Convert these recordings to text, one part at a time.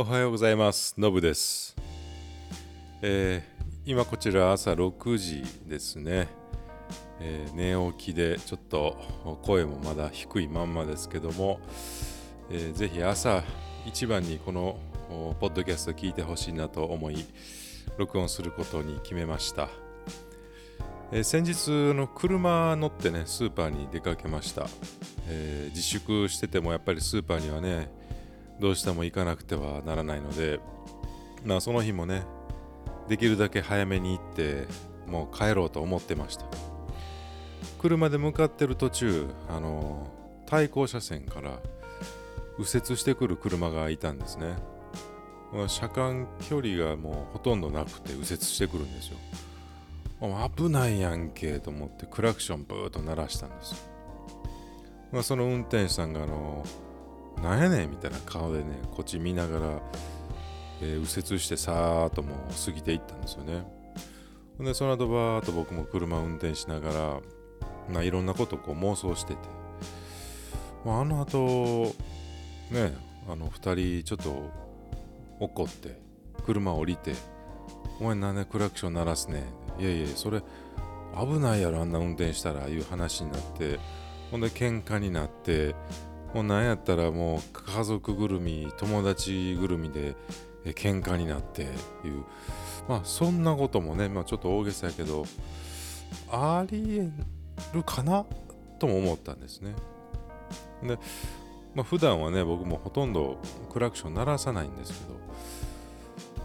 おはようございます。のぶです、えー今こちら朝6時ですね、えー寝起きでちょっと声もまだ低いまんまですけども、えーぜひ朝一番にこのポッドキャスト聞いてほしいなと思い録音することに決めました。えー先日の車乗ってねスーパーに出かけました、え自粛しててもやっぱりスーパーにはねどうしても行かなくてはならないのでまあその日もねできるだけ早めに行ってもう帰ろうと思ってました。車で向かってる途中あの対向車線から右折してくる車がいたんですね。ま車間距離がもうほとんどなくて右折してくるんですよ。危ないやんけと思ってクラクションブーッと鳴らしたんですよ、まあ、その運転手さんがあのなんやねんみたいな顔でねこっち見ながら、えー右折してさーっともう過ぎていったんですよね。ほんでその後バーッと僕も車運転しながら、ま、いろんなことこう妄想してて、まあ、あの後ねあの2人ちょっと怒って車降りてお前なんでクラクション鳴らすねん。いやいやそれ危ないやろあんな運転したらいう話になってほんで喧嘩になってもうなんやったらもう家族ぐるみ友達ぐるみでえ喧嘩になっていう。まあそんなこともね、まあ、ちょっと大げさやけどありえるかな？とも思ったんですね。で、まあ、普段はね僕もほとんどクラクション鳴らさないんですけ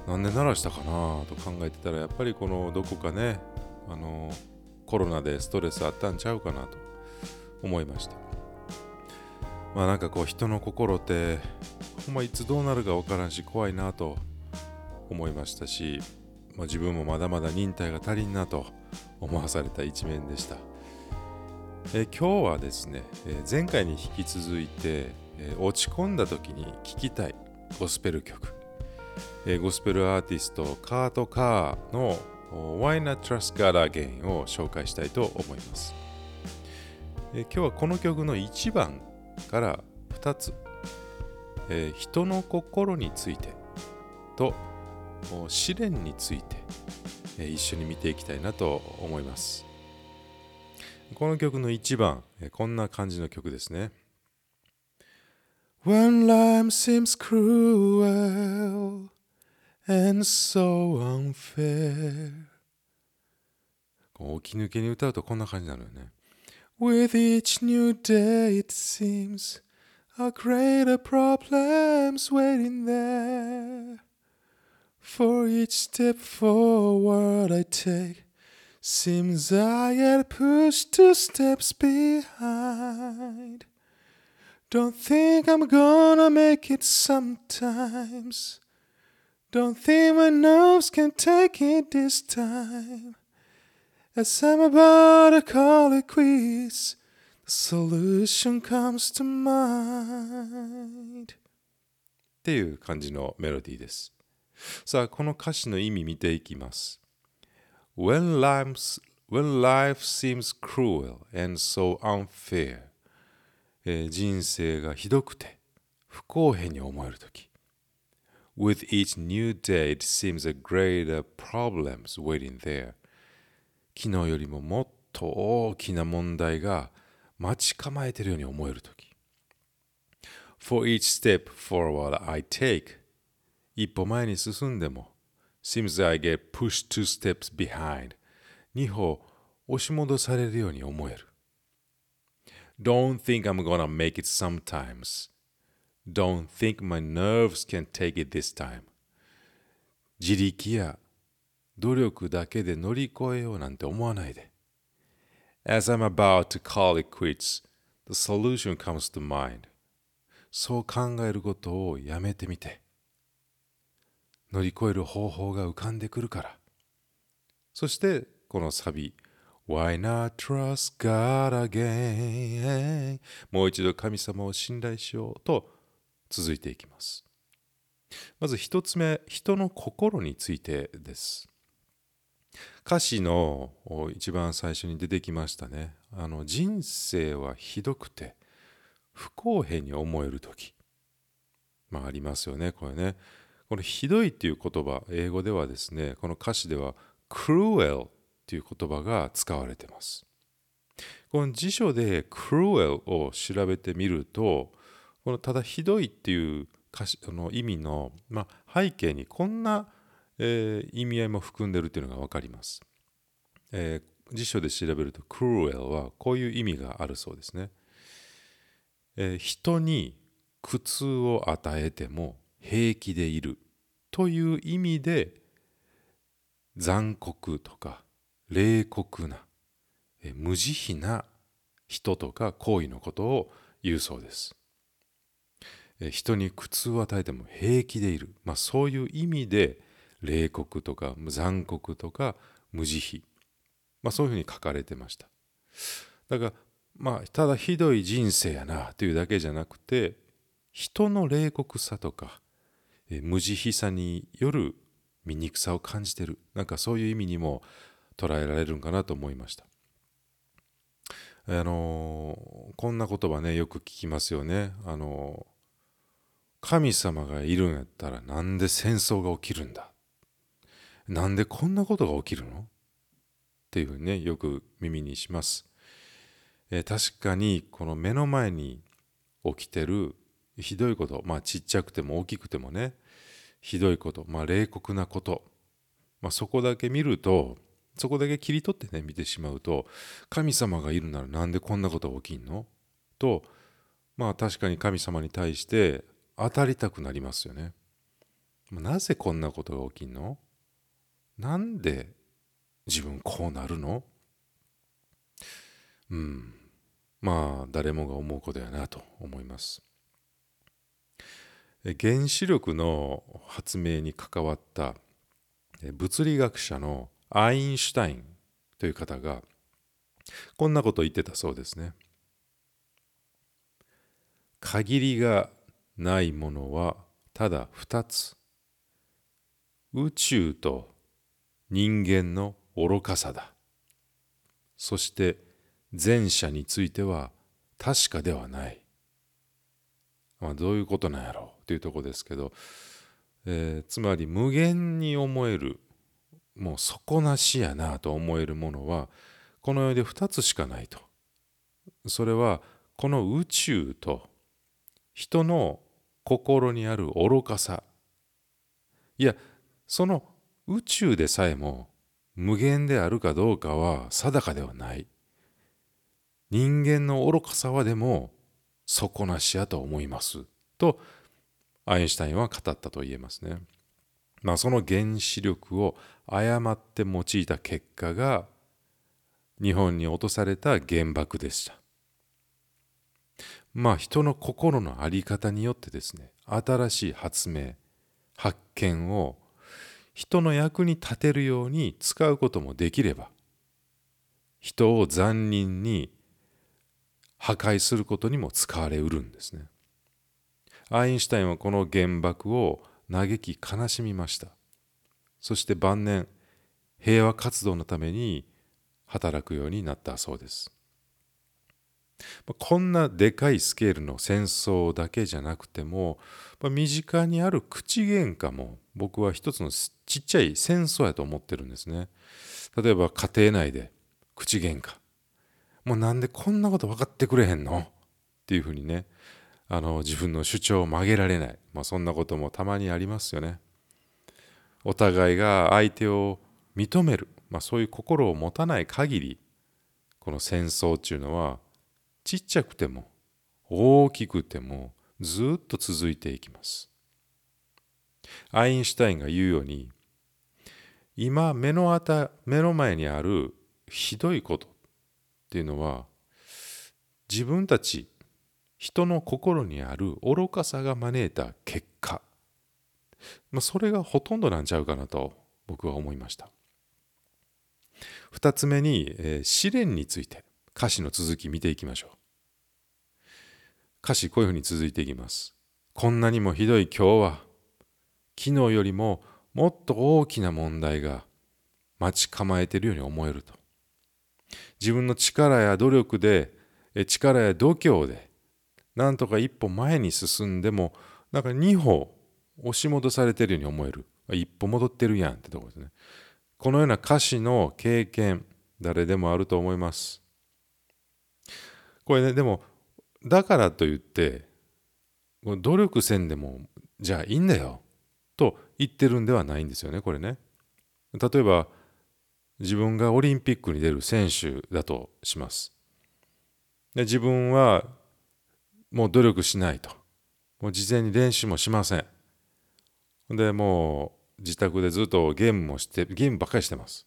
どなんで鳴らしたかな？と考えてたらやっぱりこのどこかねあのコロナでストレスあったんちゃうかな？と思いました。まあなんかこう人の心ってほんまいつどうなるか分からんし怖いなと思いましたし、まあ、自分もまだまだ忍耐が足りんなと思わされた一面でした、え今日はですね、え前回に引き続いて、え落ち込んだ時に聴きたいゴスペル曲、えゴスペルアーティストカート・カーの Why Not Trust God Again を紹介したいと思います、え今日はこの曲の1番から2つ、えー人の心についてと試練について、えー一緒に見ていきたいなと思います。この曲の1番、えーこんな感じの曲ですね。When life seems cruel and so unfair 起き抜けに歌うとこんな感じになるよね。With each new day it seems a greater problem's waiting there. For each step forward I take seems I get pushed two steps behind. Don't think I'm gonna make it sometimes. Don't think my nerves can take it this time As I'm about to call it quits, the solution comes to mind. っていう感じのメロディーです。さあ、この歌詞の意味見ていきます。When, life's, when life seems cruel and so unfair、えー人生がひどくて不公平に思えるとき。With each new day it seems a greater problems waiting there. 昨日よりももっと大きな問題が待ち構えているように思えるとき。For each step forward I take 一歩前に進んでも seems I get pushed two steps behind 二歩押し戻されるように思える。Don't think I'm gonna make it sometimes. Don't think my nerves can take it this time. 自力や努力だけで乗り越えようなんて思わないで。As I'm about to call it quits, the solution comes to mind. そう考えることをやめてみて。乗り越える方法が浮かんでくるから。そして、このサビ、Why not trust God again? もう一度神様を信頼しようと続いていきます。まず一つ目、人の心についてです。歌詞の一番最初に出てきましたね。あの人生はひどくて不公平に思えるとき。まあありますよねこれねこのひどいっていう言葉英語ではですねこの歌詞では cruel っていう言葉が使われてますこの辞書で cruel を調べてみるとこのただひどいっていう歌詞の意味の、まあ、背景にこんな、えー、意味合いも含んでるっていうのが分かります、えー、辞書で調べると cruel はこういう意味があるそうですね、えー、人に苦痛を与えても平気でいるという意味で残酷とか冷酷なえ無慈悲な人とか行為のことを言うそうです。人に苦痛を与えても平気でいる、まあ、そういう意味で冷酷とか残酷とか無慈悲、まあ、そういうふうに書かれてました。だからまあただひどい人生やなというだけじゃなくて人の冷酷さとか無慈悲さによる醜さを感じてる。なんかそういう意味にも捉えられるんかなと思いました。あのこんな言葉ねよく聞きますよね。あの神様がいるんやったらなんで戦争が起きるんだなんでこんなことが起きるの？っていうふうにねよく耳にします、えー、確かにこの目の前に起きてるひどいことまあちっちゃくても大きくてもねひどいことまあ冷酷なこと、まあ、そこだけ見るとそこだけ切り取ってね見てしまうと神様がいるならなんでこんなことが起きんの？とまあ確かに神様に対して当たりたくなりますよね。なぜこんなことが起きんの？なんで自分こうなるの？うんまあ誰もが思うことやなと思います。原子力の発明に関わった物理学者のアインシュタインという方がこんなことを言ってたそうですね。限りがないものはただ二つ。宇宙と人間の愚かさだ。そして前者については確かではない。まあ、どういうことなんやろう？というとこですけど、えー、つまり無限に思えるもう底なしやなと思えるものはこの世で2つしかないと。それはこの宇宙と人の心にある愚かさいやその宇宙でさえも無限であるかどうかは定かではない。人間の愚かさはでも底なしやと思います。とアインシュタインは語ったと言えますね。まあその原子力を誤って用いた結果が日本に落とされた原爆でした。まあ人の心の在り方によってですね新しい発明発見を人の役に立てるように使うこともできれば人を残忍に破壊することにも使われうるんですね。アインシュタインはこの原爆を嘆き悲しみました。そして晩年平和活動のために働くようになったそうです。こんなでかいスケールの戦争だけじゃなくても身近にある口喧嘩も僕は一つのちっちゃい戦争やと思ってるんですね。例えば家庭内で口喧嘩もうなんでこんなこと分かってくれへんの？っていうふうにねあの自分の主張を曲げられない、まあ、そんなこともたまにありますよね。お互いが相手を認める、まあ、そういう心を持たない限りこの戦争っていうのはちっちゃくても大きくてもずっと続いていきます。アインシュタインが言うように今目のあた目の前にあるひどいことっていうのは自分たち人の心にある愚かさが招いた結果、まあ、それがほとんどなんちゃうかなと僕は思いました。2つ目に、えー、試練について。歌詞の続き見ていきましょう。歌詞こういうふうに続いていきます。こんなにもひどい今日は昨日よりももっと大きな問題が待ち構えているように思えると。自分の力や努力で力や度胸でなんとか一歩前に進んでもなんか2歩押し戻されているように思える。一歩戻ってるやんってとこですね。このような歌詞の経験誰でもあると思います。これねでもだからといって努力せんでもじゃあいいんだよと言ってるんではないんですよねこれね。例えば自分がオリンピックに出る選手だとします。で自分はもう努力しないと。もう事前に練習もしません。でもう自宅でずっとゲームもしてゲームばっかりしてます。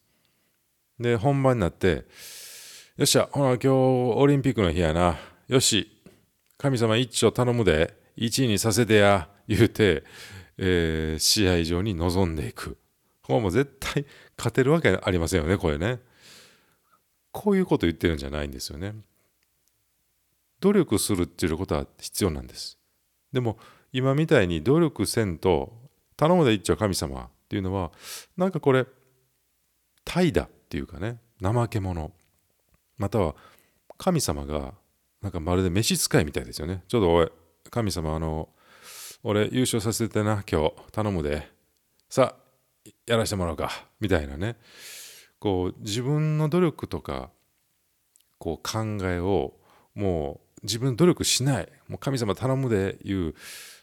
で本番になってよっしゃほら今日オリンピックの日やな。よし神様一丁頼むで。1位にさせてや言うて、えー、試合場に臨んでいく。これも絶対勝てるわけありませんよねこれね。こういうこと言ってるんじゃないんですよね。努力するっていうことは必要なんです。でも今みたいに努力せんと頼むで一丁神様っていうのはなんかこれ怠惰っていうかね怠け者。または神様がなんかまるで召使いみたいですよね。ちょっとおい神様あの俺優勝させてな今日頼むで。さあやらせてもらおうか。みたいなね。こう自分の努力とかこう考えをもう自分努力しない。もう神様頼むでいう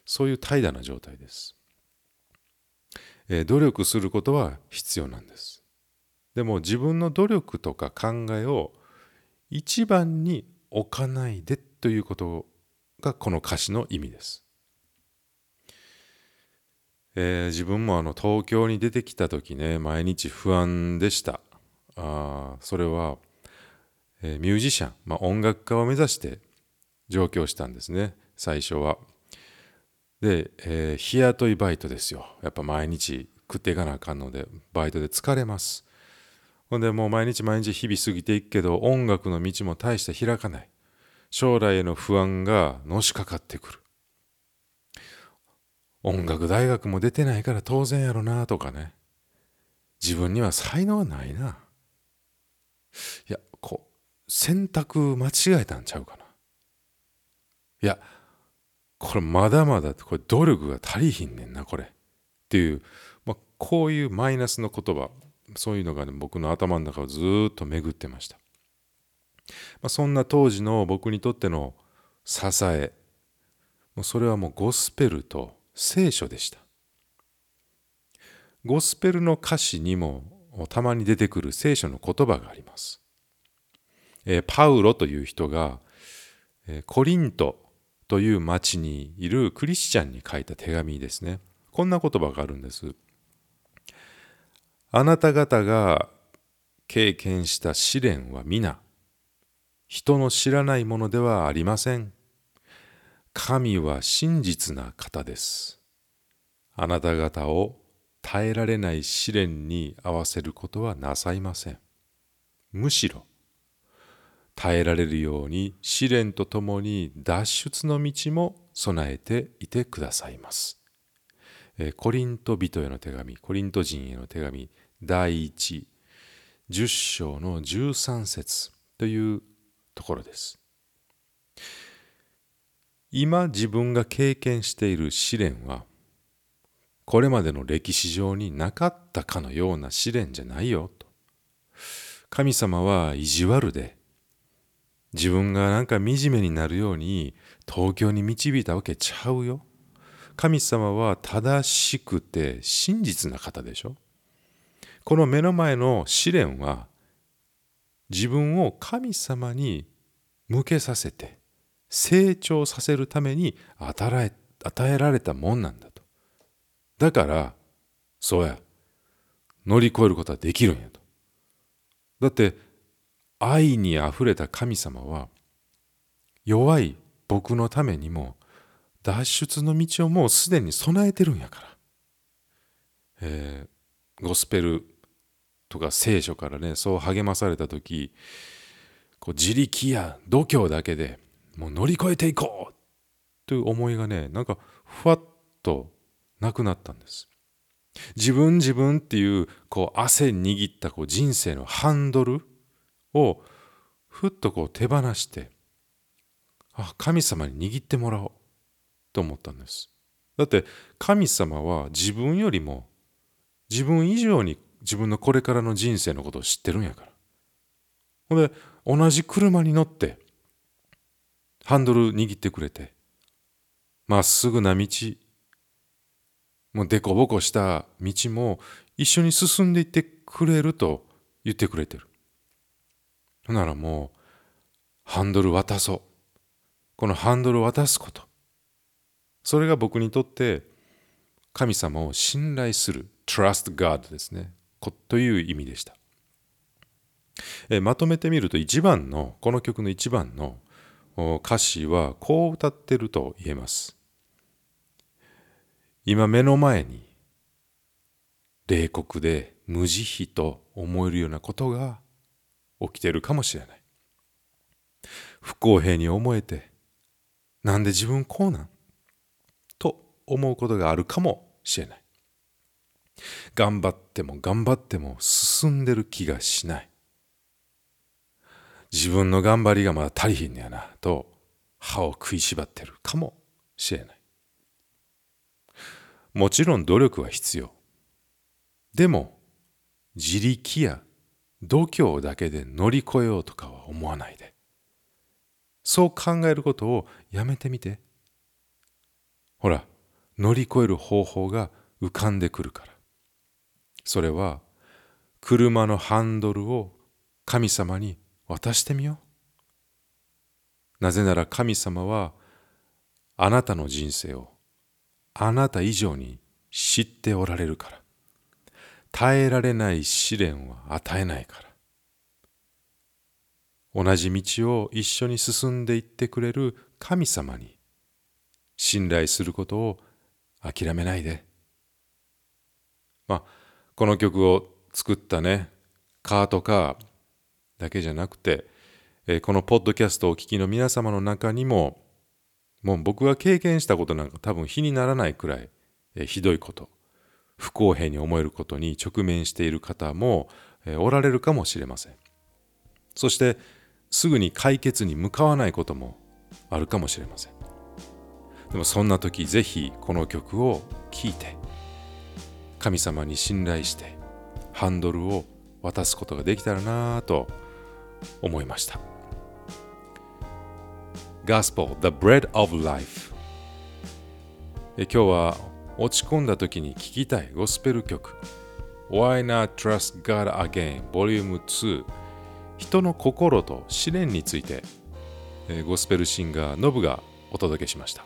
そういう怠惰な状態です、えー、努力することは必要なんです。でも自分の努力とか考えを一番に置かないでということがこの歌詞の意味です、えー、自分もあの東京に出てきた時ね毎日不安でしたあそれは、えー、ミュージシャン、まあ、音楽家を目指して上京したんですね最初は。で、えー、日雇いバイトですよやっぱ毎日食っていかなあかんのでバイトで疲れます。ほんでもう毎日毎日日々過ぎていくけど音楽の道も大して開かない。将来への不安がのしかかってくる。音楽大学も出てないから当然やろなとかね。自分には才能はないな。いやこう選択間違えたんちゃうかな。いやこれまだまだこれ努力が足りひんねんなこれ。っていう、まあ、こういうマイナスの言葉。そういうのが、ね、僕の頭の中をずっと巡ってました、まあ、そんな当時の僕にとっての支えもうそれはもうゴスペルと聖書でしたゴスペルの歌詞にもたまに出てくる聖書の言葉があります、えー、パウロという人が、えー、コリントという町にいるクリスチャンに書いた手紙ですね。こんな言葉があるんです。あなた方が経験した試練は皆、人の知らないものではありません。神は真実な方です。あなた方を耐えられない試練に合わせることはなさいません。むしろ、耐えられるように試練とともに脱出の道も備えていてくださいます。えコリント人への手紙、コリント人への手紙、第1、10章の13節というところです。今自分が経験している試練は、これまでの歴史上になかったかのような試練じゃないよと。神様は意地悪で、自分がなんか惨めになるように東京に導いたわけちゃうよ。神様は正しくて真実な方でしょ？この目の前の試練は自分を神様に向けさせて成長させるために与えられたもんなんだと。だからそうや乗り越えることはできるんやと。だって愛にあふれた神様は弱い僕のためにも脱出の道をもうすでに備えてるんやから、えー、ゴスペルとか聖書からねそう励まされた時こう自力や度胸だけでもう乗り越えていこうという思いがねなんかふわっとなくなったんです。自分自分っていうこう汗握ったこう人生のハンドルをふっとこう手放してあ神様に握ってもらおう。と思ったんですだって神様は自分よりも自分以上に自分のこれからの人生のことを知ってるんやから。ほんで同じ車に乗ってハンドル握ってくれてまっすぐな道もう凸凹した道も一緒に進んでいってくれると言ってくれてる。ほならもうハンドル渡そう。このハンドル渡すこと。それが僕にとって神様を信頼する trust God ですね。という意味でした。えまとめてみると一番のこの曲の一番の歌詞はこう歌ってると言えます。今目の前に冷酷で無慈悲と思えるようなことが起きているかもしれない。不公平に思えてなんで自分こうなん？思うことがあるかもしれない。頑張っても頑張っても進んでる気がしない。自分の頑張りがまだ足りひんねやなと歯を食いしばってるかもしれない。もちろん努力は必要。でも自力や度胸だけで乗り越えようとかは思わないで。そう考えることをやめてみて。ほら、乗り越える方法が浮かんでくるから。それは、車のハンドルを神様に渡してみよう。なぜなら神様は、あなたの人生をあなた以上に知っておられるから。耐えられない試練は与えないから。同じ道を一緒に進んでいってくれる神様に信頼することを諦めないで。まあ、この曲を作ったね、カートカーだけじゃなくて、えこのポッドキャストをお聞きの皆様の中にも、もう僕が経験したことなんか多分比にならないくらい、えひどいこと、不公平に思えることに直面している方も、えおられるかもしれません。そして、すぐに解決に向かわないこともあるかもしれませんでもそんな時ぜひこの曲を聴いて神様に信頼してハンドルを渡すことができたらなぁと思いました。Gospel The Bread of Life 今日は落ち込んだ時に聴きたいゴスペル曲。Why Not Trust God Again? Vol. 2人の心と試練について、ゴスペルシンガーノブがお届けしました、